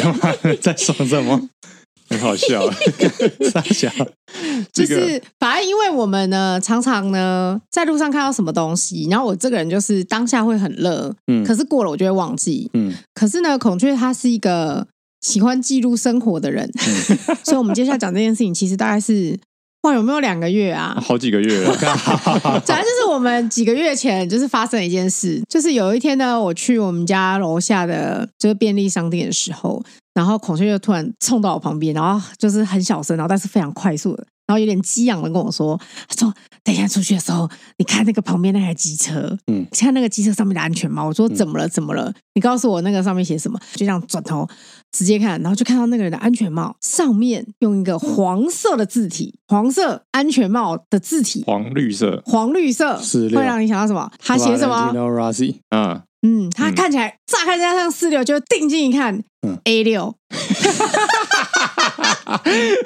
干嘛在说什么？很好笑，傻笑。就是，反正因为我们呢，常常呢在路上看到什么东西，然后我这个人就是当下会很乐，嗯，可是过了我就会忘记，嗯。可是呢，孔雀他是一个喜欢记录生活的人，嗯、所以我们接下来讲这件事情，其实大概是。哇，有没有两个月啊？好几个月了。主要就是我们几个月前就是发生了一件事，就是有一天呢，我去我们家楼下的就是便利商店的时候，然后孔雀就突然冲到我旁边，然后就是很小声，然后但是非常快速的。然后有点激昂的跟我说：“他说等一下出去的时候，你看那个旁边那台机车，嗯，看那个机车上面的安全帽。”我说：“怎么了？怎么了？你告诉我那个上面写什么？”就这样转头直接看，然后就看到那个人的安全帽上面用一个黄色的字体，黄色安全帽的字体，黄绿色，黄绿色。是会让你想到什么？他写什么？嗯。嗯，他看起来乍看之下像四六，就定睛一看，嗯，A 六。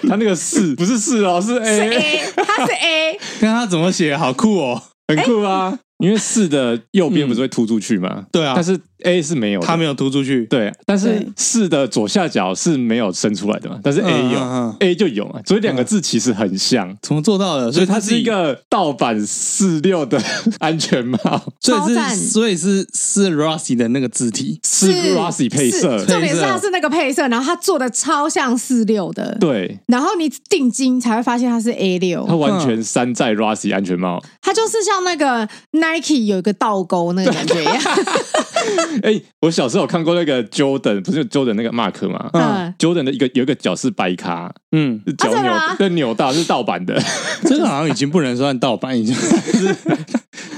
他那个四不是四哦，是 A，是 A，他是 A，看他怎么写，好酷哦，很酷啊，欸、因为四的右边不是会突出去吗？嗯、对啊，但是。A 是没有，它没有突出去，对，但是四的左下角是没有伸出来的嘛，但是 A 有，A 就有嘛，所以两个字其实很像，怎么做到的？所以它是一个盗版四六的 安全帽，所以是所以是是 Rossi 的那个字体，是 Rossi 配色，重点是它是那个配色，然后它做的超像四六的，对，然后你定睛才会发现它是 A 六，它完全山寨 Rossi 安全帽，它就是像那个 Nike 有一个倒钩那个感觉一样。哎、欸，我小时候有看过那个 Jordan，不是 Jordan 那个 Mark 吗？嗯，Jordan 的一个有一个脚是白卡，嗯，脚扭跟扭到是盗版的，这个好像已经不能算盗版，已经是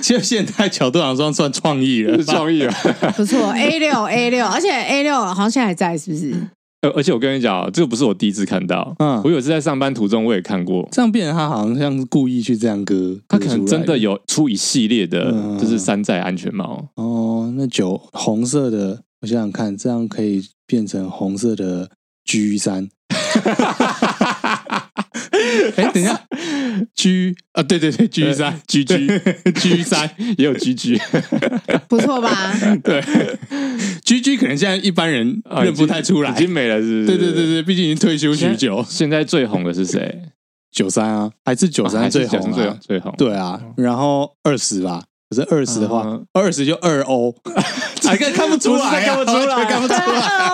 其实现在角度上算算创意了，创意了，不错，A 六 A 六，而且 A 六好像现在还在，是不是？而且我跟你讲，这个不是我第一次看到，嗯，我有一次在上班途中我也看过，这样变成他好像像是故意去这样割，他可能真的有出一系列的，就是山寨安全帽。哦，那酒红色的，我想想看，这样可以变成红色的 G 三。哎，等一下，G 啊，对对对，G 三，G G G 三也有 G G，不错吧？对，G G 可能现在一般人认不太出来，已经没了，是不是？对对对对，毕竟已经退休许久。现在最红的是谁？九三啊，还是九三最红最最红？对啊，然后二十吧，可是二十的话，二十就二欧。还 看看不出来，看不出来，看不出来，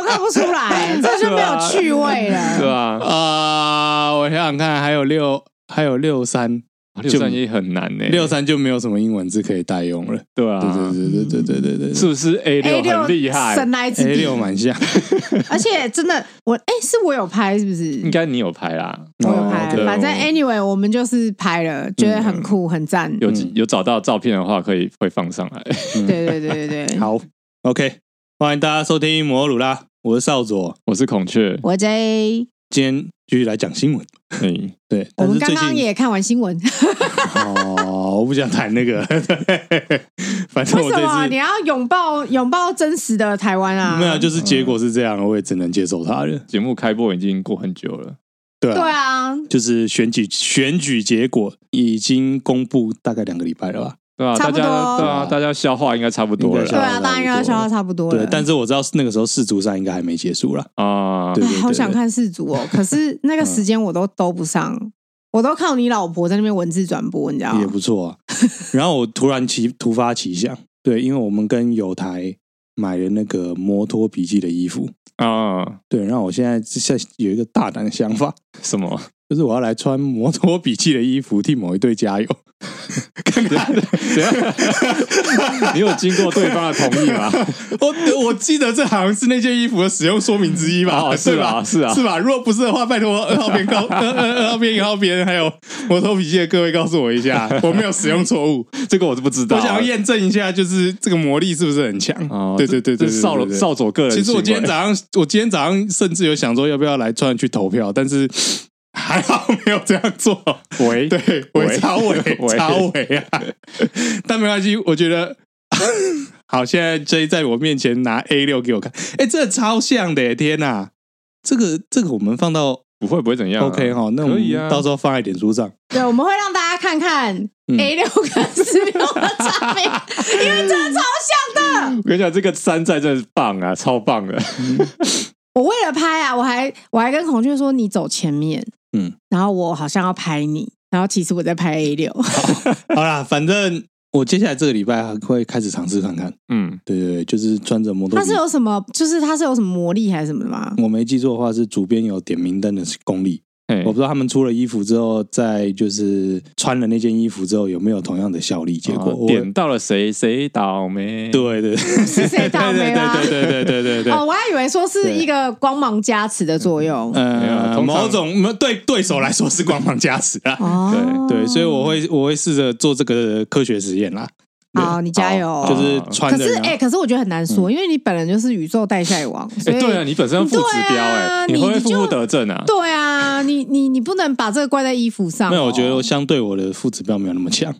看不出来，这就没有趣味了，对吧？啊，我想想看，还有六，还有六三。六三也很难呢，六三就没有什么英文字可以代用了，对啊，对对对对对对对，是不是？A 六很厉害？神来之笔，A 六蛮像，而且真的，我哎，是我有拍是不是？应该你有拍啦，我有拍，反正 anyway 我们就是拍了，觉得很酷很赞。有有找到照片的话，可以会放上来。对对对对对，好，OK，欢迎大家收听摩尔鲁啦，我是少佐，我是孔雀，我 J，今天继续来讲新闻。嗯，对，我们刚刚也看完新闻。哦，我不想谈那个。反正我这次，为什么你要拥抱拥抱真实的台湾啊？没有，就是结果是这样，我也只能接受它了。节目开播已经过很久了，对啊，对啊，就是选举选举结果已经公布大概两个礼拜了吧。对啊，大家对啊，大家消化应该差不多了。对啊，大家应该消化差不多了。对，但是我知道那个时候世足赛应该还没结束了啊。对，好想看世足哦，可是那个时间我都兜不上，我都靠你老婆在那边文字转播，你知道吗？也不错啊。然后我突然奇突发奇想，对，因为我们跟友台买了那个摩托笔记的衣服啊，对，然后我现在现在有一个大胆的想法，什么？就是我要来穿摩托笔记的衣服替某一队加油，看看怎样？你有经过对方的同意吗？我我记得这好像是那件衣服的使用说明之一吧？哦，是吧？是啊，是吧？如果不是的话，拜托二号边告二二二号边一号边还有摩托笔记的各位告诉我一下，我没有使用错误，这个我是不知道。我想要验证一下，就是这个魔力是不是很强？哦，对对对对，少少佐个人。其实我今天早上，我今天早上甚至有想说要不要来穿去投票，但是。还好没有这样做，喂，对，喂，超伟，超伟啊！但没关系，我觉得 好。现在 J 在我面前拿 A 六给我看，哎，这超像的，天哪！这个这个我们放到不会不会怎样？OK 哈，那可以啊，到时候放在脸书上。对，我们会让大家看看 A 六跟十六的差别，因为真的超像的。我跟你讲，这个山寨真的是棒啊，超棒的。我为了拍啊，我还我还跟孔雀说，你走前面，嗯，然后我好像要拍你，然后其实我在拍 A 六。好啦，反正。我接下来这个礼拜还会开始尝试看看，嗯，对对对，就是穿着摩托。它是有什么？就是它是有什么魔力还是什么的吗？我没记错的话，是主编有点名灯的功力。我不知道他们出了衣服之后，在就是穿了那件衣服之后，有没有同样的效力？结果点到了谁谁倒霉？对对，是谁倒霉吗？对对对对对对。哦，我还以为说是一个光芒加持的作用。呃，某种对对手来说是光芒加持啊。哦，对对，所以我会我会试着做这个科学实验啦。好，你加油！就是穿。可是哎，可是我觉得很难说，因为你本人就是宇宙代赛王。哎，对啊，你本身负指标哎，你会负负得正啊？对啊，你你你不能把这个怪在衣服上。没有，我觉得相对我的负指标没有那么强。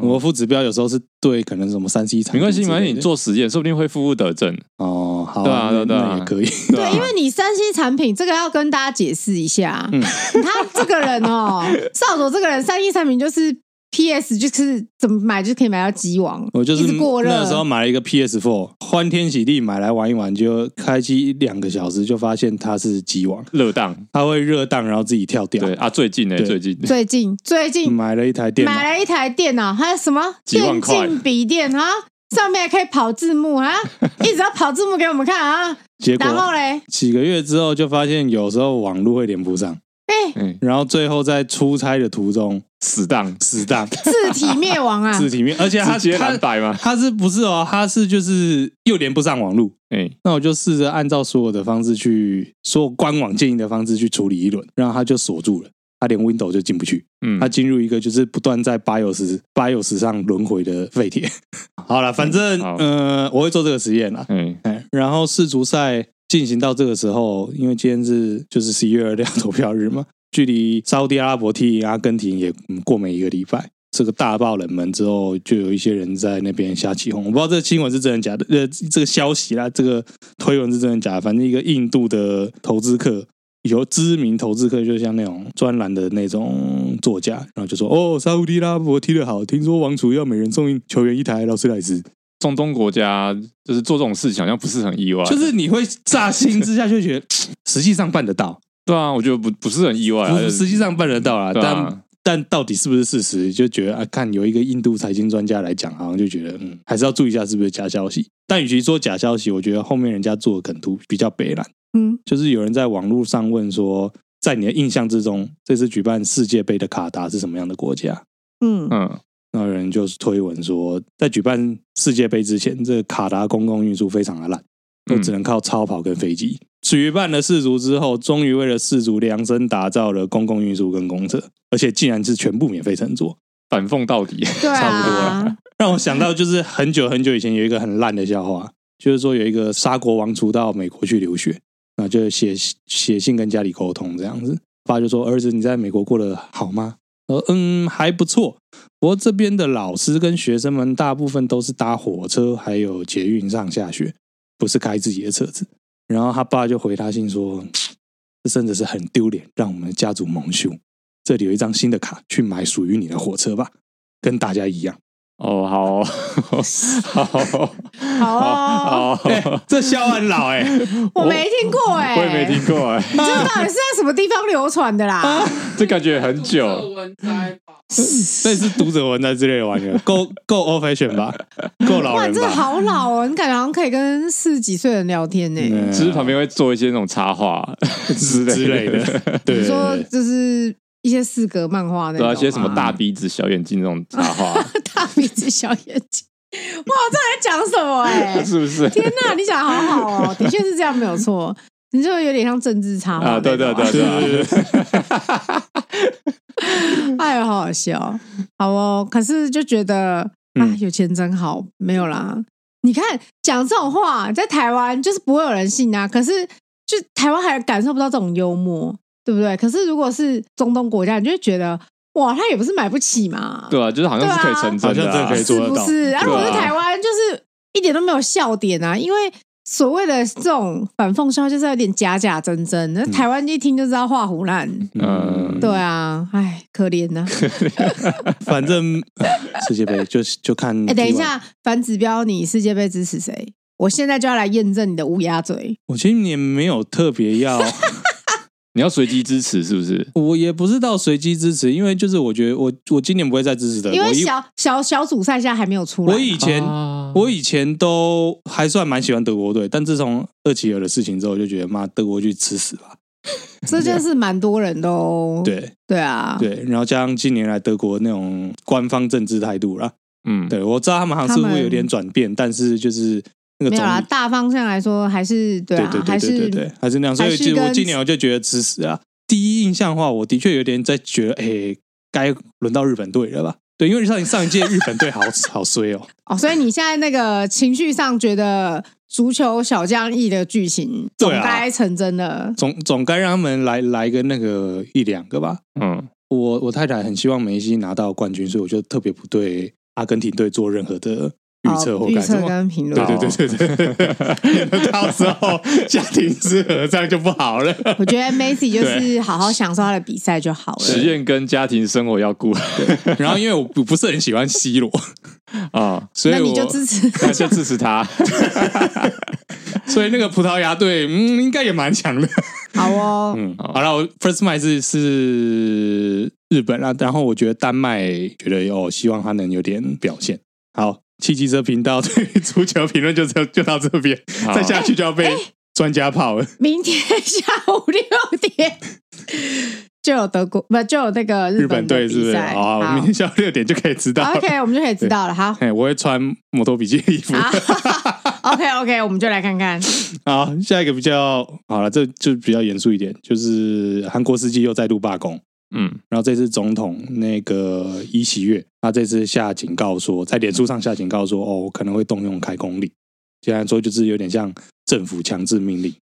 我负指标有时候是对，可能什么三 C 产品。没关系，没关系你做实验，说不定会负负得正。哦，好，对啊，对啊，也可以。对，因为你三 C 产品这个要跟大家解释一下。嗯，他这个人哦，少佐这个人三 C 产品就是。P.S. 就是怎么买就可以买到机王，我就是那时候买了一个 P.S. Four，欢天喜地买来玩一玩，就开机两个小时就发现它是机王热当，它会热当，然后自己跳掉。对啊，最近呢，最近最近最近买了一台电脑，买了一台电脑，还有什么电竞笔电啊？上面还可以跑字幕啊，一直要跑字幕给我们看啊。结果然后嘞，几个月之后就发现有时候网络会连不上。哎，然后最后在出差的途中死当死当，自体灭亡啊！自体灭，而且他直接蓝白吗？他是不是哦？他是就是又连不上网络。哎，那我就试着按照所有的方式去，所有官网建议的方式去处理一轮，然后他就锁住了，他连 Windows 就进不去。嗯，他进入一个就是不断在 BIOS BIOS 上轮回的废铁。好了，反正呃，我会做这个实验啦。嗯，哎，然后世足赛。进行到这个时候，因为今天是就是十一月二号投票日嘛，距离沙乌地阿拉伯踢阿根廷也过没一个礼拜，这个大爆冷门之后，就有一些人在那边瞎起哄。我不知道这个新闻是真的假的，呃，这个消息啦，这个推文是真的假的。反正一个印度的投资客，有知名投资客，就像那种专栏的那种作家，然后就说：“哦，沙乌地阿拉伯踢得好，听说王储要每人送球员一台劳斯莱斯。”中东国家就是做这种事情，好像不是很意外。就是你会乍心之下就觉得，实际上办得到。对啊，我觉得不不是很意外。实际上办得到啊，但但到底是不是事实，就觉得啊，看有一个印度财经专家来讲，好像就觉得嗯，还是要注意一下是不是假消息。但与其说假消息，我觉得后面人家做的梗图比较北烂。嗯，就是有人在网络上问说，在你的印象之中，这次举办世界杯的卡达是什么样的国家？嗯嗯。那有人就是推文说，在举办世界杯之前，这个卡达公共运输非常的烂，都只能靠超跑跟飞机。举办了世足之后，终于为了世足量身打造了公共运输跟公车，而且竟然是全部免费乘坐，反讽到底，对啊、差不多了。让我想到就是很久很久以前有一个很烂的笑话，就是说有一个沙国王族到美国去留学，那就写写信跟家里沟通这样子，爸就说：“儿子，你在美国过得好吗？”呃嗯，还不错。不过这边的老师跟学生们大部分都是搭火车，还有捷运上下学，不是开自己的车子。然后他爸就回他信说：“这真的是很丢脸，让我们家族蒙羞。这里有一张新的卡，去买属于你的火车吧，跟大家一样。”哦，好，好，好，好，这笑话很老哎，我没听过哎，我也没听过哎，你这到底是在什么地方流传的啦？这感觉很久，这是读者文摘之类的玩意儿，够够 old fashion 吧？够老人吧？这好老哦，你感觉好像可以跟四十几岁人聊天呢。只是旁边会做一些那种插画之 之类的，比如 说就是。一些四格漫画那种，对啊，一些什么大鼻子小眼睛那种插画，大鼻子小眼睛，哇，这在讲什么哎、欸？是不是？天哪，你讲好好哦，的确是这样，没有错。你就有点像政治插画啊，对对对对对。哎呦，好好笑，好哦。可是就觉得啊，有钱真好，没有啦。你看讲这种话，在台湾就是不会有人信啊。可是就台湾还感受不到这种幽默。对不对？可是如果是中东国家，你就会觉得哇，他也不是买不起嘛。对啊，就是好像是可以成真的，啊，好像真的可以做得到。是不是？啊，如果是台湾，就是一点都没有笑点啊，因为所谓的这种反讽笑，就是有点假假真真。那台湾一听就知道画胡烂。嗯，对啊，哎，可怜 呐、啊。反正世界杯就就看。哎，等一下，反指标，你世界杯支持谁？我现在就要来验证你的乌鸦嘴。我今年没有特别要。你要随机支持是不是？我也不是到随机支持，因为就是我觉得我我今年不会再支持的，因为小小小组赛现在还没有出来。我以前、啊、我以前都还算蛮喜欢德国队，但自从厄齐尔的事情之后，就觉得妈德国去吃屎吧。这件事蛮多人都 对对啊对，然后加上近年来德国那种官方政治态度啦，嗯，对我知道他们好像似乎有点转变，但是就是。那个、没有啦，大方向来说还是对啊，对对对对对对，还是那样。所以其实我今年我就觉得支持啊。第一印象的话，我的确有点在觉得，哎，该轮到日本队了吧？对，因为上上一届日本队好 好衰哦。哦，所以你现在那个情绪上觉得足球小将翼的剧情总该成真的，啊、总总该让他们来来个那个一两个吧。嗯，我我太太很希望梅西拿到冠军，所以我就特别不对阿根廷队做任何的。预测或改什么？对对对对对，对，到时候家庭之和这样就不好了。我觉得 Macy 就是好好享受他的比赛就好了。实验跟家庭生活要顾。然后因为我不不是很喜欢 C 罗啊，所以那你就支持，那就支持他。所以那个葡萄牙队，嗯，应该也蛮强的。好哦，嗯，好了，我 first match 是是日本啦，然后我觉得丹麦觉得哦，希望他能有点表现。好。汽机车频道对于足球评论就就就到这边，再下去就要被专家泡了。明天下午六点就有德国不就有那个日本队是不是？好，我明天下午六点就可以知道。OK，我们就可以知道了。好，我会穿摩托笔记的衣服。OK OK，我们就来看看。好，下一个比较好了，这就比较严肃一点，就是韩国司机又再度罢工。嗯，然后这次总统那个尹喜月，他这次下警告说，在脸书上下警告说，哦，可能会动用开工令。简单说，就是有点像政府强制命令，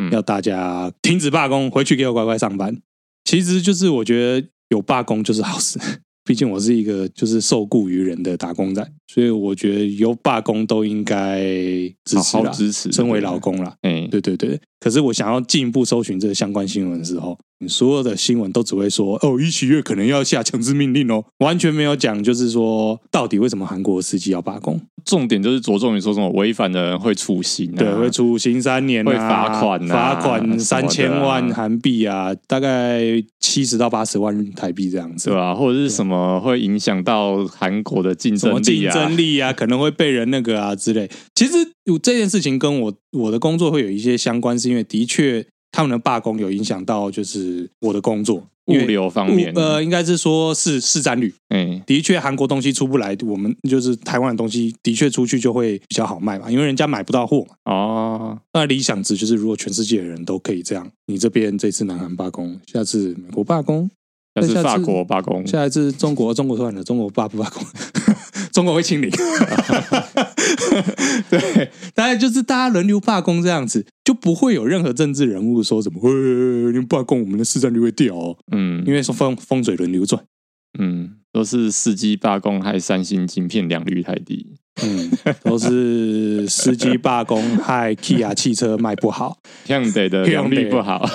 嗯，要大家停止罢工，回去给我乖乖上班。其实就是我觉得有罢工就是好事。毕竟我是一个就是受雇于人的打工仔，所以我觉得有罢工都应该支持啦，支持，身为劳工啦。哎，对对对。可是我想要进一步搜寻这个相关新闻的时候，你所有的新闻都只会说哦，一起月可能要下强制命令哦，完全没有讲就是说到底为什么韩国司机要罢工。重点就是着重于说什么违反的人会处刑，对，会处刑三年，会罚款，罚款三千万韩币啊，大概七十到八十万台币这样子，对吧？或者是什么会影响到韩国的竞争力啊，竞争力啊，可能会被人那个啊之类。其实这件事情跟我我的工作会有一些相关，是因为的确他们的罢工有影响到就是我的工作。物流方面，呃，应该是说是市占率。嗯，的确，韩国东西出不来，我们就是台湾的东西，的确出去就会比较好卖嘛，因为人家买不到货嘛。哦，那理想值就是，如果全世界的人都可以这样，你这边这次南韩罢工，下次美国罢工，下次法国罢工，下一次中国，中国算了，中国罢不罢工？中国会清零。对，大概就是大家轮流罢工这样子，就不会有任何政治人物说什么，你们罢工，我们的市占率会掉哦。嗯，因为说风风水轮流转，嗯，都是司机罢工害三星晶片良率太低，嗯，都是司机罢工害 Kia 汽车卖不好，Hyundai 的良率不好，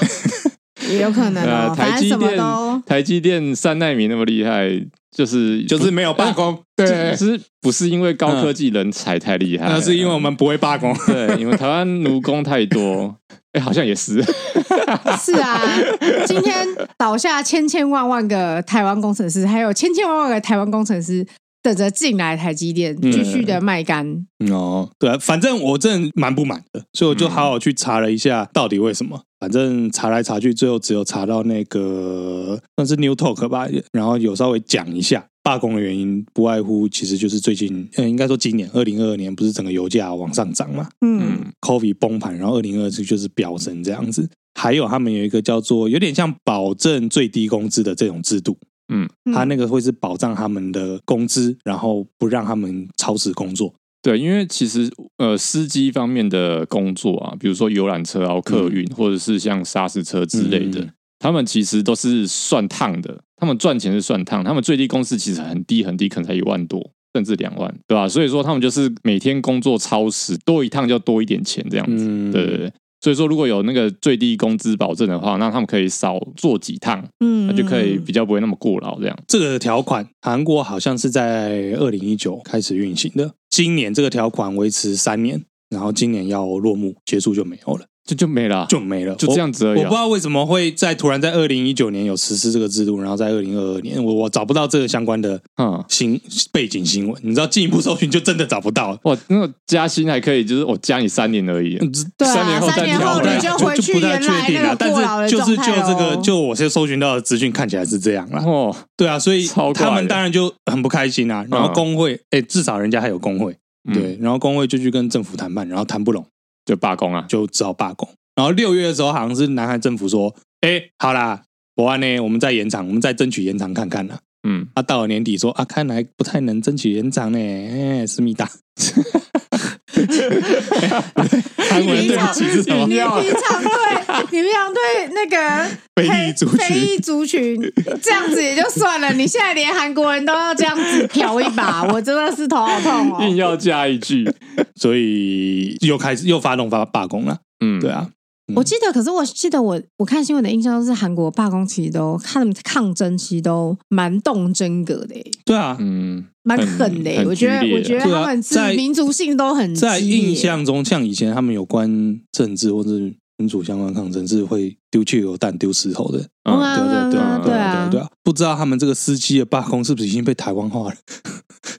也有可能啊。台积电，台积电三奈米那么厉害。就是就是没有罢工，对，其实不是因为高科技人才太厉害，那是因为我们不会罢工，对，因为台湾奴工太多，哎，好像也是，是啊，今天倒下千千万万个台湾工程师，还有千千万万个台湾工程师。等着进来台积电，继续的卖干。嗯、哦，对啊，反正我真的蛮不满的，所以我就好好去查了一下，到底为什么。反正查来查去，最后只有查到那个算是 New Talk 吧，然后有稍微讲一下罢工的原因，不外乎其实就是最近，嗯，应该说今年二零二二年不是整个油价往上涨嘛，嗯，Coffee 崩盘，然后二零二四就是飙升这样子。还有他们有一个叫做有点像保证最低工资的这种制度。嗯，他那个会是保障他们的工资，然后不让他们超时工作。对，因为其实呃，司机方面的工作啊，比如说游览车、然后客运，或者是像沙石车之类的，嗯、他们其实都是算烫的。他们赚钱是算烫，他们最低工资其实很低很低，可能才一万多。甚至两万，对吧？所以说他们就是每天工作超时，多一趟就多一点钱这样子，嗯、对对对。所以说，如果有那个最低工资保证的话，那他们可以少做几趟，嗯，那就可以比较不会那么过劳。这样，这个条款韩国好像是在二零一九开始运行的，今年这个条款维持三年，然后今年要落幕结束就没有了。就就没了，就没了，就这样子而已、啊。我不知道为什么会在突然在二零一九年有实施这个制度，然后在二零二二年，我我找不到这个相关的嗯新背景新闻。你知道进一步搜寻就真的找不到。哇，那个加薪还可以，就是我加你三年而已。三年后再调，就回去就不太确定了。但是就是就这个，就我现在搜寻到的资讯看起来是这样了。哦，对啊，所以他们当然就很不开心啊。然后工会，哎，至少人家还有工会，对，然后工会就去跟政府谈判，然后谈不拢就罢工啊，就只好罢工。然后六月的时候，好像是南韩政府说：“哎，好啦，国安呢，我们再延长，我们再争取延长看看啦。”嗯，啊，到了年底说：“啊，看来不太能争取延长呢。”哎，思密达，韩国人对不起是什么？你平常对，你平常对那个 非裔族群，非裔族群这样子也就算了，你现在连韩国人都要这样子嫖一把，我真的是头好痛哦！硬要加一句，所以又开始又发动发罢工了。嗯，对啊，嗯、我记得，可是我记得我我看新闻的印象都是韩国罢工其实都他们抗争其实都蛮动真格的。对啊，嗯，蛮狠的。我觉得，我觉得他们是民族性都很在印象中，像以前他们有关政治或者民主相关抗争是会丢汽油弹、丢石头的。嗯，对对对对啊对啊对啊！不知道他们这个司机的罢工是不是已经被台湾化了？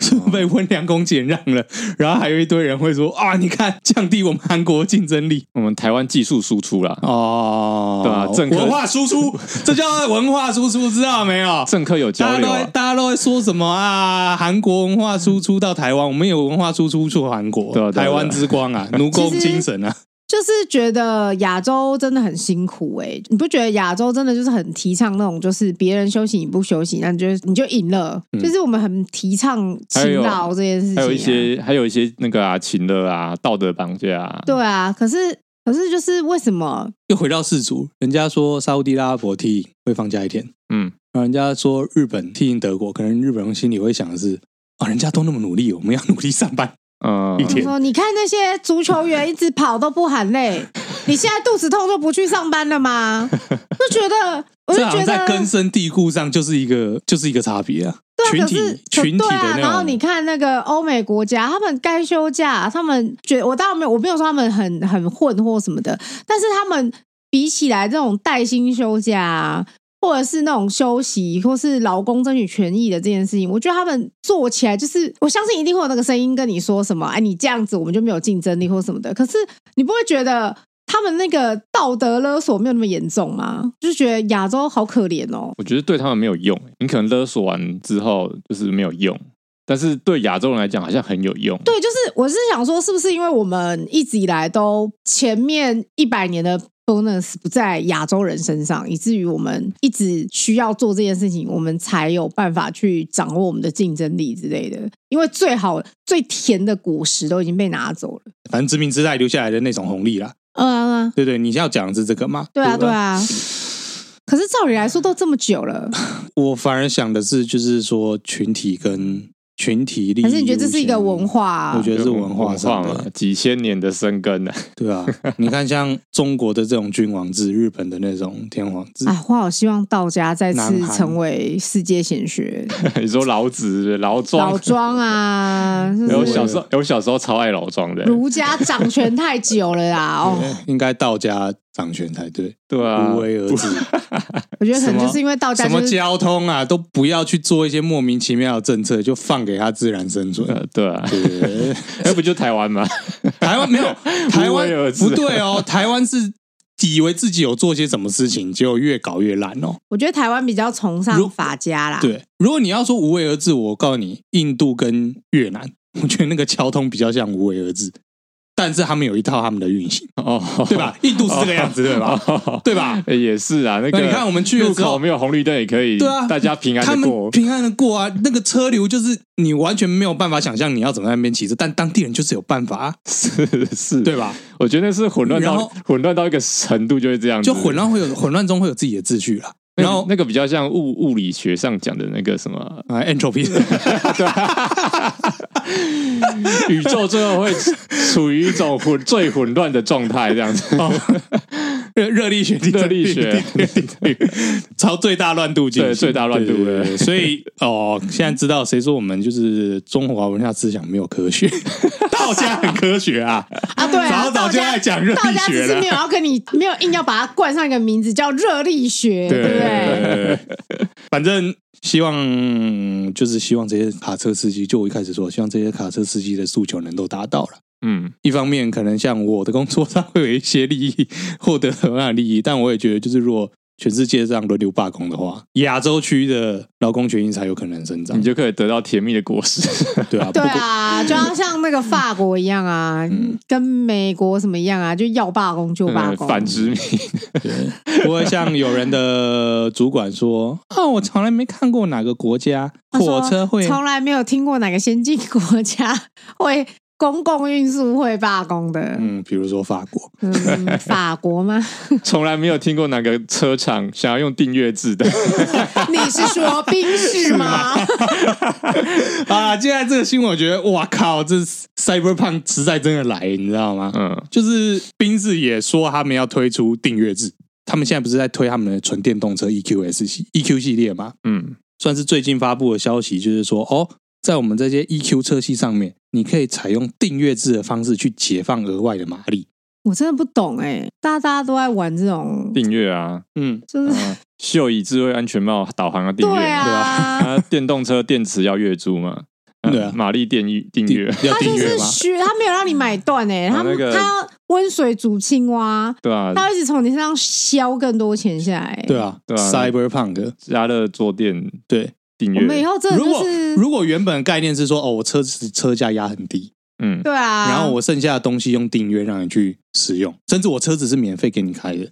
是被温良恭俭让了？然后还有一堆人会说啊，你看降低我们韩国竞争力，我们台湾技术输出了哦，对啊，政客文化输出，这叫文化输出，知道没有？政客有交流，大家都会说什么啊？韩国文化输出到台湾，我们有文化输出出韩国，台湾之光啊，奴工精神啊。就是觉得亚洲真的很辛苦哎、欸，你不觉得亚洲真的就是很提倡那种，就是别人休息你不休息，那你就你就赢了。嗯、就是我们很提倡勤劳这件事情、啊，还有一些还有一些那个啊，勤乐啊，道德绑架、啊。对啊，可是可是就是为什么又回到世足？人家说沙乌地阿拉伯踢赢会放假一天，嗯，然后人家说日本踢赢德国，可能日本人心里会想的是啊，人家都那么努力，我们要努力上班。嗯，你说，你看那些足球员一直跑都不喊累，你现在肚子痛就不去上班了吗？就觉得，我就觉得在根深蒂固上就是一个就是一个差别啊。对啊，群体可是群体的那种。然后你看那个欧美国家，他们该休假，他们觉得我当然没有，我没有说他们很很混或什么的，但是他们比起来这种带薪休假啊。或者是那种休息，或是劳工争取权益的这件事情，我觉得他们做起来就是，我相信一定会有那个声音跟你说什么，哎，你这样子我们就没有竞争力或什么的。可是你不会觉得他们那个道德勒索没有那么严重吗？就是觉得亚洲好可怜哦。我觉得对他们没有用，你可能勒索完之后就是没有用，但是对亚洲人来讲好像很有用。对，就是我是想说，是不是因为我们一直以来都前面一百年的。Bonus 不在亚洲人身上，以至于我们一直需要做这件事情，我们才有办法去掌握我们的竞争力之类的。因为最好最甜的果实都已经被拿走了，反正殖民时代留下来的那种红利啦。嗯，嗯，对对，你要讲的是这个吗？对啊，对啊。可是照理来说，都这么久了，我反而想的是，就是说群体跟。群体力，可是你觉得这是一个文化？啊？我觉得是文化上的，嘛，几千年的生根呢。对啊，你看像中国的这种君王制，日本的那种天皇制。哎，我好希望道家再次成为世界显学。你说老子老庄？老庄啊！有小时候，有小时候超爱老庄的。儒家掌权太久了啦，哦，应该道家。掌权才对，对啊，无为而治。我觉得可能就是因为道家、就是、什么交通啊，都不要去做一些莫名其妙的政策，就放给他自然生存。对啊，对，那 不就台湾吗？台湾没有，台湾不对哦。台湾是以为自己有做些什么事情，结果越搞越烂哦。我觉得台湾比较崇尚法家啦。对，如果你要说无为而治，我告诉你，印度跟越南，我觉得那个交通比较像无为而治。但是他们有一套他们的运行哦，对吧？印度是这个样子，对吧？对吧？也是啊。那个你看，我们去的时候没有红绿灯也可以，对啊，大家平安的过，平安的过啊。那个车流就是你完全没有办法想象你要怎么在那边骑车，但当地人就是有办法，是是，对吧？我觉得是混乱到混乱到一个程度就会这样，就混乱会有混乱中会有自己的秩序了。然后那个比较像物物理学上讲的那个什么啊，entropy，对，宇宙最后会处于一种混最混乱的状态，这样子。热热力学，热力学，朝最大乱度进行，最大乱度的。所以哦，现在知道谁说我们就是中华文化思想没有科学，道家很科学啊。啊，对啊，早早就爱讲热力学了。道家只是没有要跟你没有硬要把它冠上一个名字叫热力学，对。不对？反正希望就是希望这些卡车司机，就我一开始说，希望这些卡车司机的诉求能够达到了。嗯，一方面可能像我的工作上会有一些利益获得很大的利益，但我也觉得，就是如果全世界这样轮流罢工的话，亚洲区的劳工权益才有可能生长，你就可以得到甜蜜的果实。对啊，对啊，就要像那个法国一样啊，嗯、跟美国什么一样啊，就要罢工就罢工，嗯、反殖民。不会像有人的主管说啊，我从来没看过哪个国家火车会，从来没有听过哪个先进国家会。公共运输会罢工的，嗯，比如说法国，嗯，法国吗？从来没有听过哪个车厂想要用订阅制的。你是说宾士吗？啊，接下来这个新闻，我觉得，哇靠，这 Cyberpunk 实在真的来，你知道吗？嗯，就是宾士也说他们要推出订阅制，他们现在不是在推他们的纯电动车 EQS 系 EQ 系列吗？嗯，算是最近发布的消息，就是说，哦。在我们这些 EQ 车系上面，你可以采用订阅制的方式去解放额外的马力。我真的不懂哎、欸，大家大家都在玩这种订阅啊，嗯，就是、呃、秀以智慧安全帽导航要订阅，对啊，对啊，电动车电池要月租嘛，呃、对啊，马力电预订阅要订阅吗？他没有让你买断哎、欸，他、那个、他要温水煮青蛙，对啊，他会一直从你身上削更多钱下来、欸，对啊，对啊，Cyberpunk 加热坐垫，对。我们以后这如果如果原本的概念是说哦，我车子车价压很低，嗯，对啊，然后我剩下的东西用订阅让你去使用，甚至我车子是免费给你开的，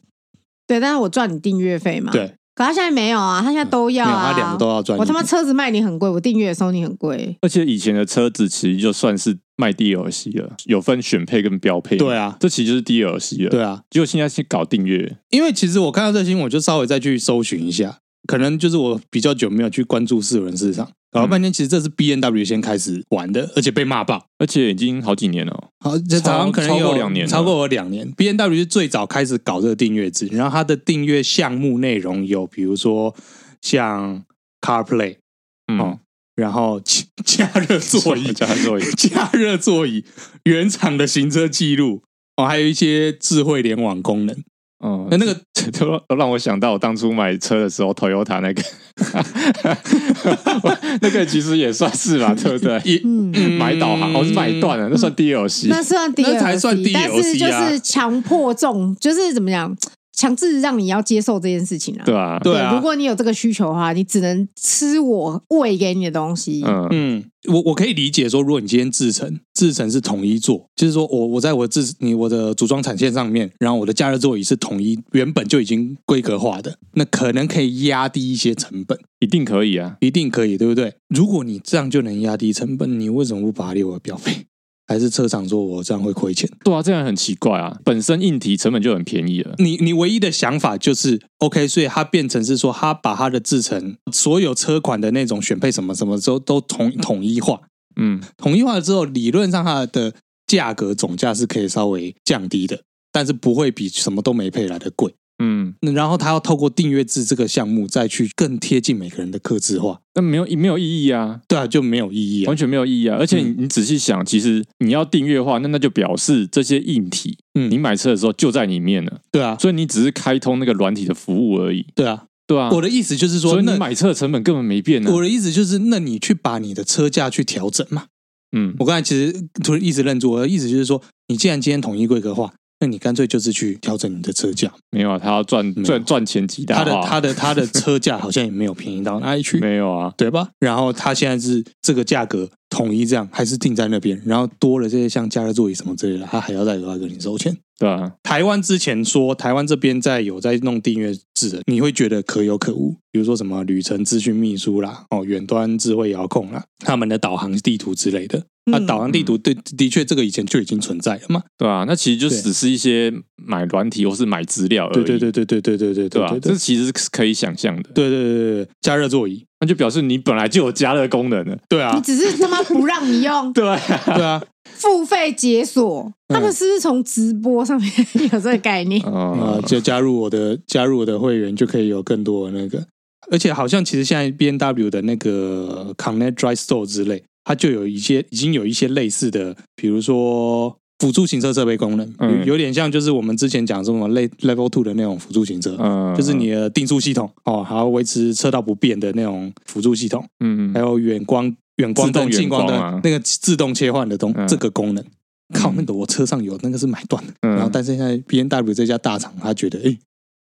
对，但是我赚你订阅费嘛，对。可他现在没有啊，他现在都要啊，他两个都要赚。我他妈车子卖你很贵，我订阅收你很贵。而且以前的车子其实就算是卖 DLC 了，有分选配跟标配。对啊，这其实就是 DLC 了。对啊，结果现在去搞订阅，因为其实我看到这新闻，我就稍微再去搜寻一下。可能就是我比较久没有去关注四轮市场，搞了半天，其实这是 B N W 先开始玩的，而且被骂爆，而且已经好几年了。好，这早上可能有两年，超过我两年。B N W 是最早开始搞这个订阅制，然后它的订阅项目内容有，比如说像 CarPlay，嗯，然后加热座椅、加热座椅、加热座椅、原厂的行车记录，哦，还有一些智慧联网功能。哦，那那个都都 让我想到我当初买车的时候，Toyota 那个，那个其实也算是吧，对不对？一买导航，我是买断了，那算 DLC，那算 DLC，那才算 DLC 啊，但是就是强迫症，就是怎么讲？强制让你要接受这件事情啊，对啊，对啊。如果你有这个需求的话，你只能吃我喂给你的东西。嗯嗯，我我可以理解说，如果你今天制成制成是统一做，就是说我我在我制你我的组装产线上面，然后我的加热座椅是统一，原本就已经规格化的，那可能可以压低一些成本，一定可以啊，一定可以，对不对？如果你这样就能压低成本，你为什么不把它列为标配？还是车厂说我这样会亏钱？对啊，这样很奇怪啊！本身硬体成本就很便宜了。你你唯一的想法就是 OK，所以它变成是说，它把它的制成所有车款的那种选配什么什么都都统统一化。嗯，统一化了之后，理论上它的价格总价是可以稍微降低的，但是不会比什么都没配来的贵。嗯，然后他要透过订阅制这个项目，再去更贴近每个人的客制化，那没有没有意义啊？对啊，就没有意义啊，完全没有意义啊！而且你你仔细想，其实你要订阅的话，那那就表示这些硬体，嗯，你买车的时候就在里面了，对啊，所以你只是开通那个软体的服务而已，对啊，对啊。我的意思就是说，所以你买车的成本根本没变啊。我的意思就是，那你去把你的车价去调整嘛。嗯，我刚才其实突然一直愣住，我的意思就是说，你既然今天统一规格化。那你干脆就是去调整你的车价，没有啊？他要赚赚赚钱极大，他的他的他的车价好像也没有便宜到哪里去，没有啊，对吧？然后他现在是这个价格统一这样，还是定在那边？然后多了这些像加热座椅什么之类的，他还要再额外给你收钱，对啊。台湾之前说台湾这边在有在弄订阅制的，你会觉得可有可无，比如说什么旅程资讯秘书啦，哦，远端智慧遥控啦，他们的导航地图之类的。那、嗯啊、导航地图对，的确这个以前就已经存在了嘛？对啊，那其实就只是一些买软体或是买资料而已。对对对对对对对对对吧？这其实是可以想象的。对对对对，加热座椅，那就表示你本来就有加热功能的。对啊，你只是他妈不让你用。对对啊，付费解锁，他们是不是从直播上面 有这个概念？啊，就加入我的加入我的会员就可以有更多的那个，而且好像其实现在 B N W 的那个 Connect Drive Store 之类。它就有一些已经有一些类似的，比如说辅助行车设备功能，嗯、有点像就是我们之前讲什么类 Level Two 的那种辅助行车，嗯，就是你的定速系统哦，还要维持车道不变的那种辅助系统，嗯，还有远光远光灯、近光灯那个自动切换的东、嗯、这个功能，靠，那个我车上有那个是买断的，嗯、然后但是现在 B N W 这家大厂他觉得，哎。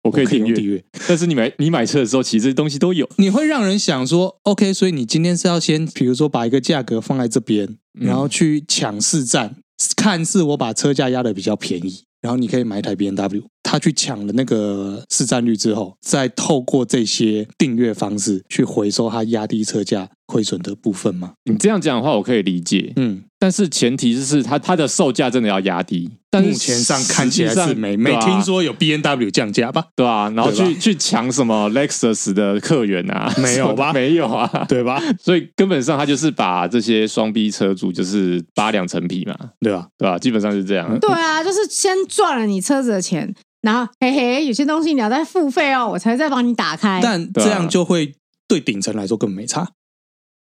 我可以订阅，但是你买你买车的时候，其实这些东西都有。你会让人想说，OK，所以你今天是要先，比如说把一个价格放在这边，然后去抢市占，看似我把车价压得比较便宜，然后你可以买一台 B N W。他去抢了那个市占率之后，再透过这些订阅方式去回收他压低车价亏损的部分吗？你这样讲的话，我可以理解。嗯。但是前提就是它它的售价真的要压低，但目前上看起来是没没听说有 B N W 降价吧？对吧？然后去去抢什么 Lexus 的客源啊？没有吧？没有啊？对吧？所以根本上他就是把这些双 B 车主就是扒两层皮嘛，对吧？对吧？基本上是这样。对啊，就是先赚了你车子的钱，然后嘿嘿，有些东西你要再付费哦，我才再帮你打开。但这样就会对顶层来说根本没差。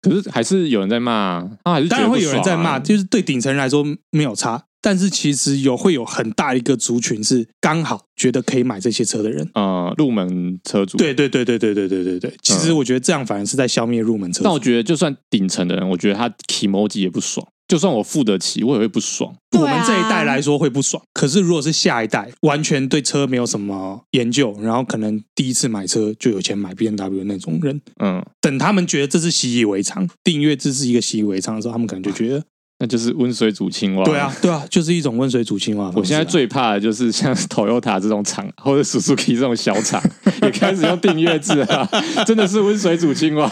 可是还是有人在骂，他还是当然会有人在骂，就是对顶层来说没有差，但是其实有会有很大一个族群是刚好觉得可以买这些车的人，呃，入门车主。对对对对对对对对对，其实我觉得这样反而是在消灭入门车主。但我觉得就算顶层的人，我觉得他 kimoji 也不爽。就算我付得起，我也会不爽。我们这一代来说会不爽，可是如果是下一代，完全对车没有什么研究，然后可能第一次买车就有钱买 BMW 那种人，嗯，等他们觉得这是习以为常，订阅这是一个习以为常的时候，他们可能就觉得。那就是温水煮青蛙。对啊，对啊，就是一种温水煮青蛙。我现在最怕的就是 像 Toyota 这种厂，或者 Suzuki 这种小厂，也开始用订阅制啊，真的是温水煮青蛙。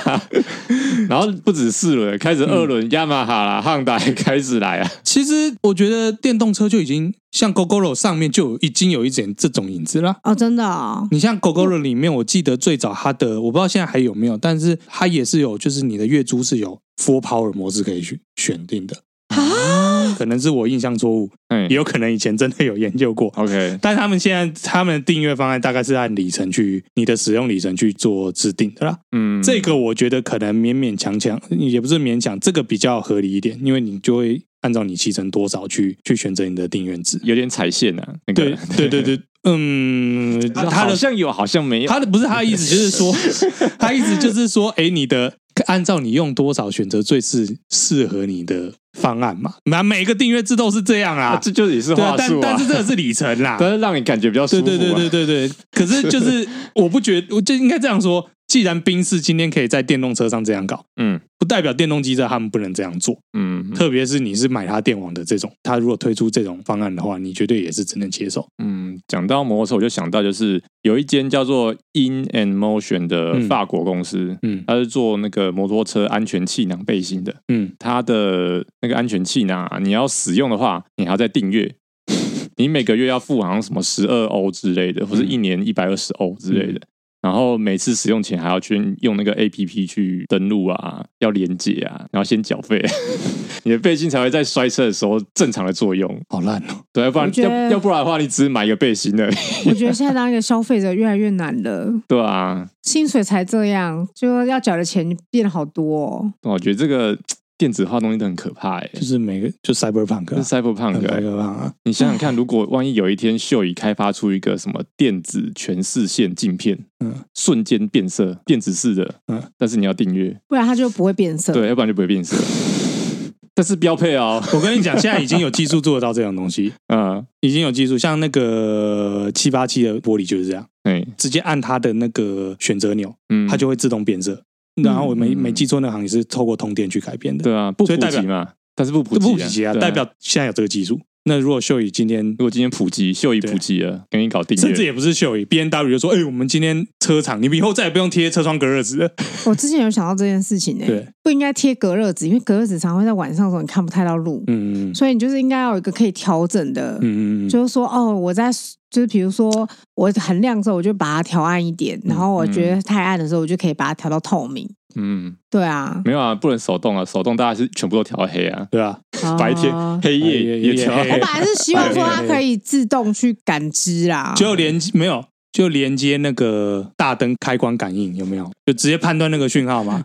然后不止四轮，开始二轮，雅马哈啦、汉达也开始来啊。其实我觉得电动车就已经像 Gogoro 上面就已经有一点这种影子了。哦，真的啊、哦。你像 Gogoro 里面，我记得最早它的，我不知道现在还有没有，但是它也是有，就是你的月租是有 Full Power 模式可以去选定的。可能是我印象错误，嗯，也有可能以前真的有研究过。OK，但他们现在他们的订阅方案大概是按里程去你的使用里程去做制定的啦。嗯，这个我觉得可能勉勉强强，也不是勉强，这个比较合理一点，因为你就会按照你骑乘多少去去选择你的订阅值，有点踩线啊。那个、对对对对，嗯，他的好像有，好像没有。他的不是他的意思，就是说，他意思就是说，哎，你的按照你用多少选择最适适合你的。方案嘛，那每个订阅制都是这样啊，这就也是话术啊，但但是这个是里程啦，但是让你感觉比较舒服。对对对对对对，可是就是我不觉得，我就应该这样说。既然宾士今天可以在电动车上这样搞，嗯，不代表电动机车他们不能这样做，嗯，特别是你是买它电网的这种，他如果推出这种方案的话，你绝对也是只能接受。嗯，讲到摩托车，我就想到就是有一间叫做 In and Motion 的法国公司，嗯，它是做那个摩托车安全气囊背心的，嗯，它的那个安全气囊啊，你要使用的话，你还要再订阅，你每个月要付好像什么十二欧之类的，或是一年一百二十欧之类的。然后每次使用前还要去用那个 APP 去登录啊，要连接啊，然后先缴费，你的背心才会在摔车的时候正常的作用。好烂哦！对，要不然要要不然的话，你只是买一个背心而已。我觉得现在当一个消费者越来越难了。对啊，薪水才这样，就要缴的钱变好多哦。我觉得这个。电子化东西都很可怕哎、欸，就是每个就 cyberpunk，是 cyberpunk，cyberpunk。cyberpunk 啊、你想想看，如果万一有一天秀椅开发出一个什么电子全视线镜片，嗯，瞬间变色，电子式的，嗯，但是你要订阅，不然它就不会变色，对，要不然就不会变色。但是标配哦，我跟你讲，现在已经有技术做得到这种东西，嗯，已经有技术，像那个七八七的玻璃就是这样，嗯，直接按它的那个选择钮，嗯，它就会自动变色。然后我没没记错，那行也是透过通电去改变的。对啊，不普及嘛，但是不普及啊，代表现在有这个技术。那如果秀椅今天，如果今天普及秀椅普及了，给你搞定，甚至也不是秀椅，B N W 就说：“哎、欸，我们今天车厂，你们以后再也不用贴车窗隔热纸了。”我之前有想到这件事情呢、欸，对，不应该贴隔热纸，因为隔热纸常会在晚上的时候你看不太到路，嗯嗯，所以你就是应该要有一个可以调整的，嗯嗯，就是说哦，我在就是比如说我很亮的时候，我就把它调暗一点，然后我觉得太暗的时候，我就可以把它调到透明。嗯，对啊，没有啊，不能手动啊，手动大家是全部都调黑啊，对啊，白天黑夜也调。我本来是希望说它可以自动去感知啦，就连没有就连接那个大灯开关感应有没有？就直接判断那个讯号嘛，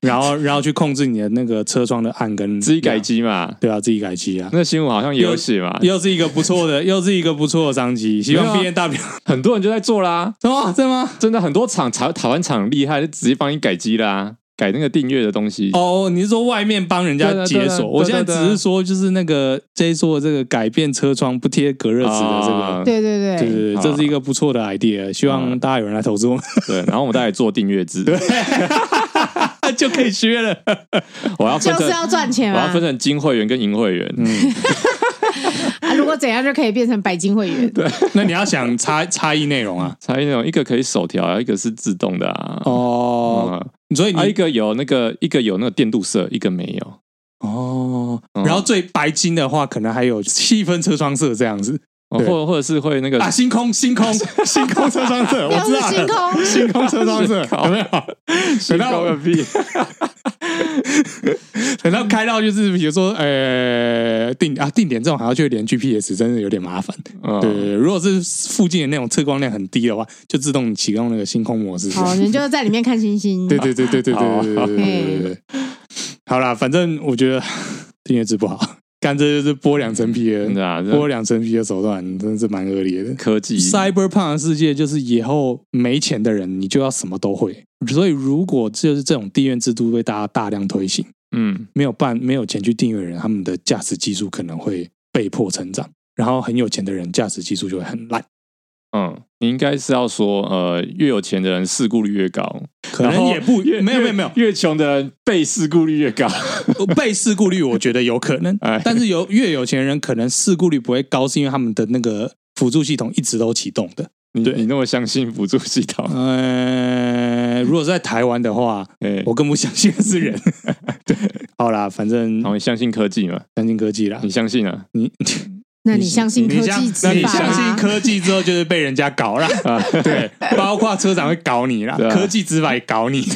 然后然后去控制你的那个车窗的暗跟自己改机嘛，对啊，自己改机啊。那新闻好像也有写嘛，又是一个不错的，又是一个不错的商机，希望 B N W 很多人就在做啦，什么真的吗？真的很多厂台台湾厂厉害，就直接帮你改机啦。改那个订阅的东西。哦，你是说外面帮人家解锁？我现在只是说，就是那个 J 说这个改变车窗不贴隔热纸的这个，对对对。对对，这是一个不错的 idea，希望大家有人来投资我们。对，然后我们再来做订阅制，对，就可以学了。我要就是要赚钱，我要分成金会员跟银会员。嗯，啊，如果怎样就可以变成白金会员？对，那你要想差差异内容啊，差异内容一个可以手调啊，一个是自动的啊。哦。所以你、啊、一个有那个，一个有那个电镀色，一个没有哦。然后最白金的话，可能还有细分车窗色这样子，或者或者是会那个啊，星空星空 星空车窗色，我知道星空星空车窗色 有没有？等到个屁！等到开到就是比如说呃定啊定点这种还要去连 GPS，真的有点麻烦。嗯、对，对，对，如果是附近的那种测光量很低的话，就自动启动那个星空模式。好，你就在里面看星星。对对对对对对对对对对对。好啦，反正我觉得订阅制不好，干这就是剥两层皮的，剥两层皮的手段，真的是蛮恶劣的。科技 Cyberpunk 的世界就是以后没钱的人，你就要什么都会。所以如果就是这种订阅制度被大家大量推行。嗯，没有办没有钱去订阅的人，他们的驾驶技术可能会被迫成长，然后很有钱的人驾驶技术就会很烂。嗯，你应该是要说，呃，越有钱的人事故率越高，可能也不越没有没有没有，越穷的人被事故率越高，被事故率我觉得有可能，哎但是有越有钱的人可能事故率不会高，是因为他们的那个辅助系统一直都启动的。你对你那么相信辅助系统？呃，如果是在台湾的话，欸、我更不相信是人。对，好啦，反正好，你相信科技嘛？相信科技啦，你相信啊？你那你相信科技？那你相信科技之后就是被人家搞了？对，包括车长会搞你啦，啊、科技执法也搞你。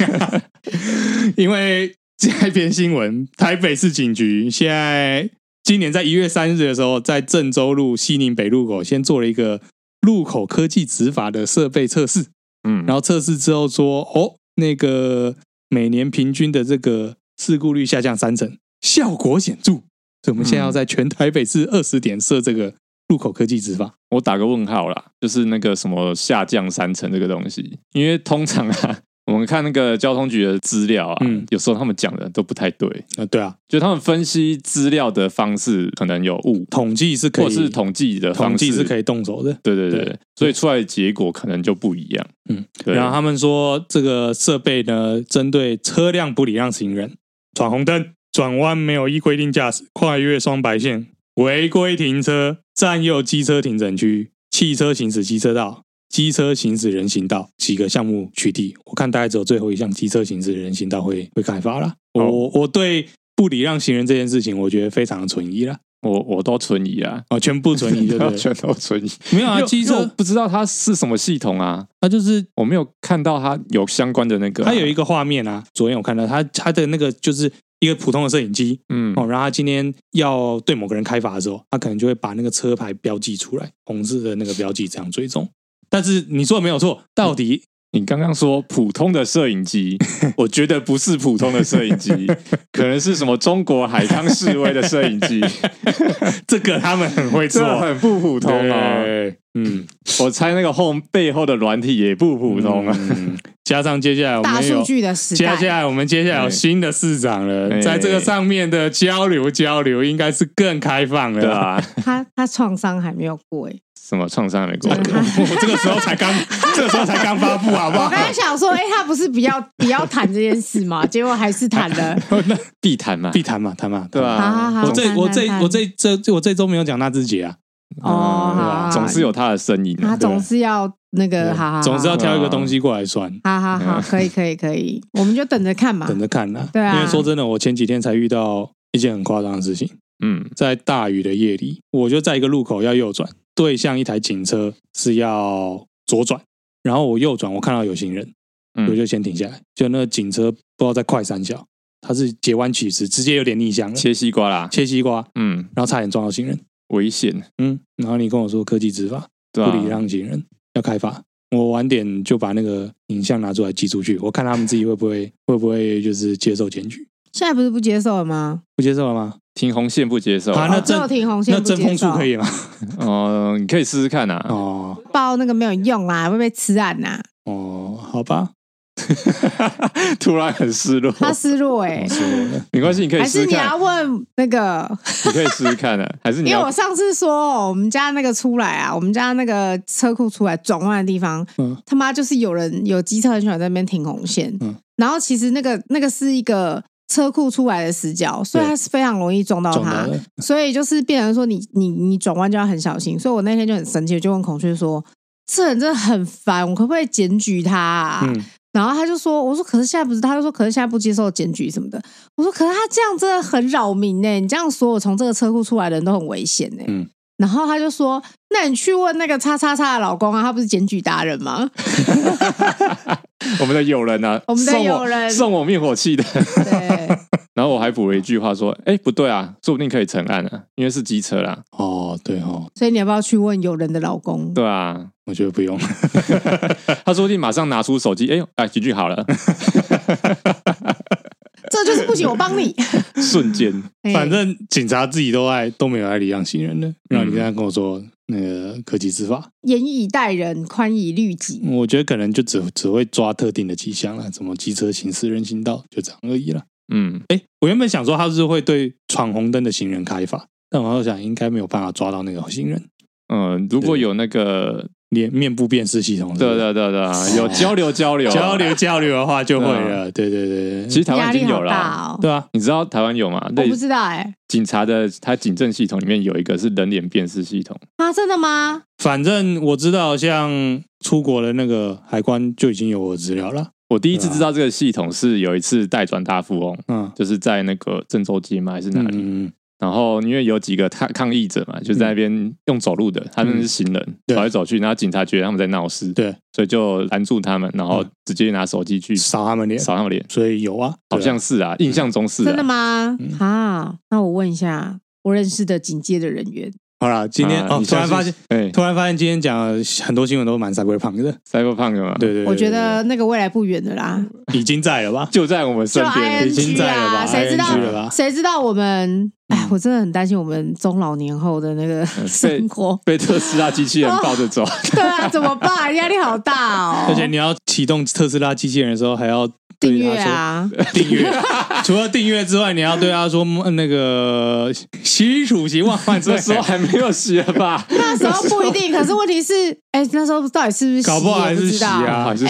因为这一篇新闻，台北市警局现在今年在一月三日的时候，在郑州路西宁北路口先做了一个。路口科技执法的设备测试，嗯，然后测试之后说，哦，那个每年平均的这个事故率下降三成，效果显著。所以我们现在要在全台北市二十点设这个路口科技执法。我打个问号啦，就是那个什么下降三成这个东西，因为通常啊。我们看那个交通局的资料啊，嗯，有时候他们讲的都不太对啊。对啊，就他们分析资料的方式可能有误，统计是可以，或是统计的方式统计是可以动手的。对对对，对所以出来的结果可能就不一样。嗯，对然后他们说这个设备呢，针对车辆不礼让行人、闯红灯、转弯没有依规定驾驶、跨越双白线、违规停车、占用机车停整区、汽车行驶机车道。机车行驶人行道几个项目取缔，我看大概只有最后一项机车行驶人行道会会开发了。我、哦、我对不礼让行人这件事情，我觉得非常的存疑了。我我都存疑啊，哦，全部存疑，对不对？全都存疑。没有啊，机车不知道它是什么系统啊，它就是我没有看到它有相关的那个、啊。它有一个画面啊，昨天我看到它它的那个就是一个普通的摄影机，嗯，哦，然后他今天要对某个人开罚的时候，他可能就会把那个车牌标记出来，红色的那个标记这样追踪。但是你说的没有错，到底你刚刚说普通的摄影机，我觉得不是普通的摄影机，可能是什么中国海康示威的摄影机，这个他们很会做，很不普通啊。嗯，我猜那个后背后的软体也不普通啊。嗯、加上接下来我们大数据的时代，接下来我们接下来有新的市长了，在这个上面的交流交流应该是更开放了，对吧？他他创伤还没有过哎。什么创伤还没过？我 这个时候才刚，这个时候才刚发布，好不好？我刚才想说，哎，他不是比较比较谈这件事吗？结果还是谈了，那必谈嘛，必谈嘛，谈嘛，对吧？我这我这我这这我这周没有讲纳智捷啊，哦，对吧？总是有他的身影，他总是要那个，好好，总是要挑一个东西过来算，好好好，可以可以可以，我们就等着看嘛，等着看呐，对啊，因为说真的，我前几天才遇到一件很夸张的事情。嗯，在大雨的夜里，我就在一个路口要右转，对向一台警车是要左转，然后我右转，我看到有行人，我就先停下来。就那个警车不知道在快三小，它是截弯取直，直接有点逆向了，切西瓜啦，切西瓜，嗯，然后差点撞到行人，危险，嗯，然后你跟我说科技执法，不礼让行人，要开罚，我晚点就把那个影像拿出来寄出去，我看他们自己会不会会不会就是接受检举。现在不是不接受了吗？不接受了吗？停红线不接受啊？那正停红线，那真风处可以吗？哦，你可以试试看呐。哦，报那个没有用啊，会被吃案呐。哦，好吧。突然很失落，他失落哎，没关系，你可以试试看。还是你要问那个？你可以试试看的，还是你？因为我上次说我们家那个出来啊，我们家那个车库出来转弯的地方，嗯，他妈就是有人有机车很喜欢在那边停红线，嗯，然后其实那个那个是一个。车库出来的死角，所以它是非常容易撞到它，所以就是变成说你你你转弯就要很小心。所以我那天就很生气，就问孔雀说：“这人真的很烦，我可不可以检举他啊？”嗯、然后他就说：“我说可是现在不是，他就说可是现在不接受检举什么的。”我说：“可是他这样真的很扰民呢，你这样所有从这个车库出来的人都很危险呢。嗯”然后他就说：“那你去问那个叉叉叉的老公啊，他不是检举达人吗？” 我们的友人啊，我们的友人送我灭火器的。对。然后我还补了一句话说：“哎，不对啊，说不定可以成案啊，因为是机车啦。”哦，对哦。所以你要不要去问友人的老公？对啊，我觉得不用。他说不定马上拿出手机，哎，哎，几句好了。不行，我帮你。瞬间，反正警察自己都爱都没有爱礼让行人的。然后你刚才跟我说那个科技执法，严以待人，宽以律己。我觉得可能就只只会抓特定的迹象了，什么机车行驶人行道，就这样而已了。嗯，哎，我原本想说他是会对闯红灯的行人开罚，但我又想应该没有办法抓到那个行人。嗯，如果有那个。脸面部辨识系统，对对对对，有交流交流交流交流的话就会了，对对对。其实台湾已经有了，对啊，你知道台湾有吗？我不知道哎。警察的他警政系统里面有一个是人脸辨识系统啊，真的吗？反正我知道，像出国的那个海关就已经有我的资料了。我第一次知道这个系统是有一次代转大富翁，嗯，就是在那个郑州街吗？还是哪里？然后因为有几个抗抗议者嘛，就在那边用走路的，嗯、他们是行人，走来走去，然后警察觉得他们在闹事，对，所以就拦住他们，然后直接拿手机去扫他们脸，扫他们脸。所以有啊，好像是啊，印象中是、啊。真的吗？嗯、啊，那我问一下我认识的警戒的人员。好了，今天哦，突然发现，突然发现今天讲很多新闻都蛮 cyberpunk 的，cyberpunk 嘛，对对，我觉得那个未来不远的啦，已经在了吧，就在我们身边，已经在了吧，谁知道？谁知道我们？哎，我真的很担心我们中老年后的那个生活被特斯拉机器人抱着走，对啊，怎么办？压力好大哦！而且你要启动特斯拉机器人的时候，还要。订阅啊！订阅，除了订阅之外，你要对他说那个习主席万万岁。那时候还没有习了吧？那时候不一定。可是问题是，哎，那时候到底是不是习？搞不好还是习啊？还是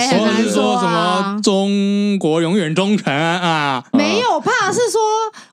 说说什么中国永远忠诚啊？没有，怕是说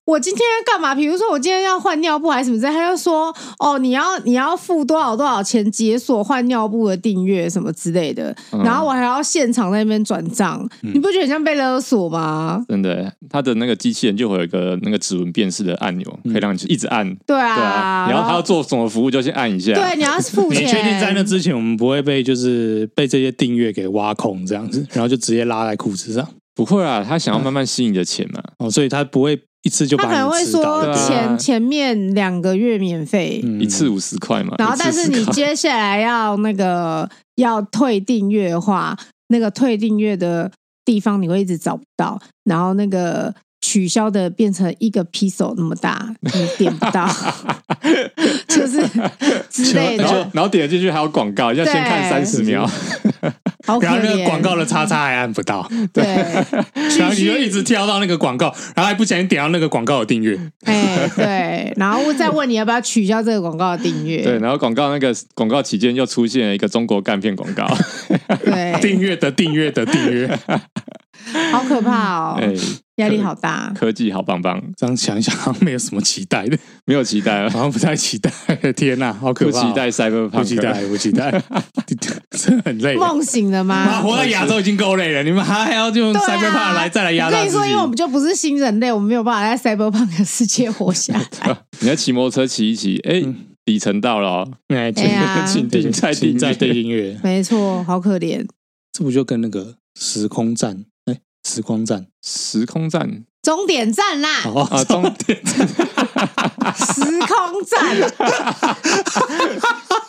我今天要干嘛？比如说我今天要换尿布还是什么之类，他就说哦，你要你要付多少多少钱解锁换尿布的订阅什么之类的，然后我还要现场在那边转账，你不觉得很像被勒索吗？真的，他的那个机器人就会有一个那个指纹辨识的按钮，可以让你一直按。对啊，然后他要做什么服务就先按一下。对，你要付钱。你确定在那之前我们不会被就是被这些订阅给挖空这样子，然后就直接拉在裤子上？不会啊，他想要慢慢吸你的钱嘛。哦，所以他不会一次就把你。他可能会说前前面两个月免费，一次五十块嘛。然后，但是你接下来要那个要退订阅的话，那个退订阅的。地方你会一直找不到，然后那个取消的变成一个 pixel 那么大，你点不到，就是之类的。然后点进去还有广告，要先看三十秒。好。然后那个广告的叉叉还按不到，对，然后你就一直跳到那个广告，然后还不小心点到那个广告的订阅。哎，对，然后再问你要不要取消这个广告的订阅。对，然后广告那个广告期间又出现了一个中国干片广告。对，订阅的订阅的订阅，好可怕哦。哎压力好大，科技好棒棒。这样想一想，好像没有什么期待的，没有期待了，好像不太期待。天哪，好可怕！不期待 Cyberpunk，不期待，不期待，真的很累。梦醒了吗？活在亚洲已经够累了，你们还要用 Cyberpunk 来再来压榨？我跟你说，因为我们就不是新人类，我们没有办法在 Cyberpunk 的世界活下来。你要骑摩托车骑一骑，哎，里程到了，哎，请订在订在订音乐，没错，好可怜。这不就跟那个时空战？哎，时光站，时空站。终点站啦！啊，终点站，时空站。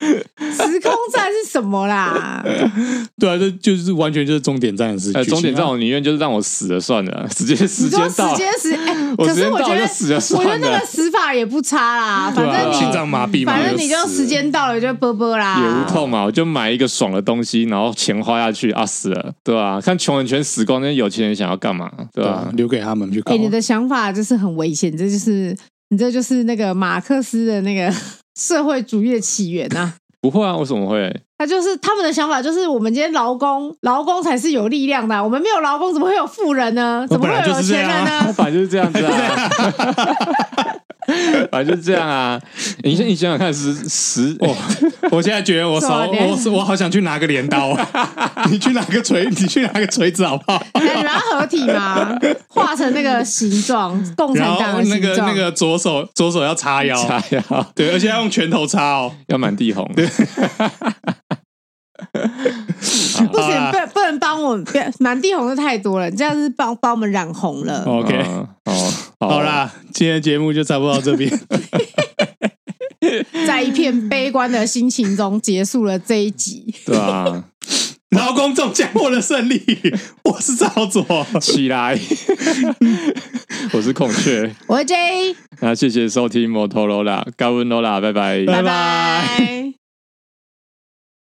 时空站是什么啦？对啊，这就是完全就是终点站的事情。终点站，我宁愿就是让我死了算了，直接时间到，时间死。可是我觉得，我觉得那个死法也不差啦。反正心脏麻痹嘛，反正你就时间到了就啵啵啦，也无痛嘛。我就买一个爽的东西，然后钱花下去啊，死了，对吧？看穷人全死光，那有钱人想要干嘛？对吧？留给他们去搞。哎，你的想法就是很危险，这就是你这就是那个马克思的那个。社会主义的起源呐、啊？不会啊，为什么会？他就是他们的想法，就是我们今天劳工，劳工才是有力量的、啊。我们没有劳工，怎么会有富人呢？怎么会有有钱人呢？反正就是这样子啊。反 正就是这样啊！你先你想想看，十十哦，我现在觉得我手我我好想去拿个镰刀，你去拿个锤，你去拿个锤子好不好？你们要合体吗？画成那个形状，共产党的形状。那个那个左手左手要叉腰，叉腰，对，而且要用拳头叉哦，要满地红。不行，不不能帮我们，满地红的太多了，你这样是帮帮我们染红了。OK，哦，好。啦，今天节目就差不多到这边，在一片悲观的心情中结束了这一集。对啊，劳工中奖获得胜利，我是赵左，起来，我是孔雀，我是 J。那谢谢收听摩托罗拉，高温罗拉，拜拜，拜拜。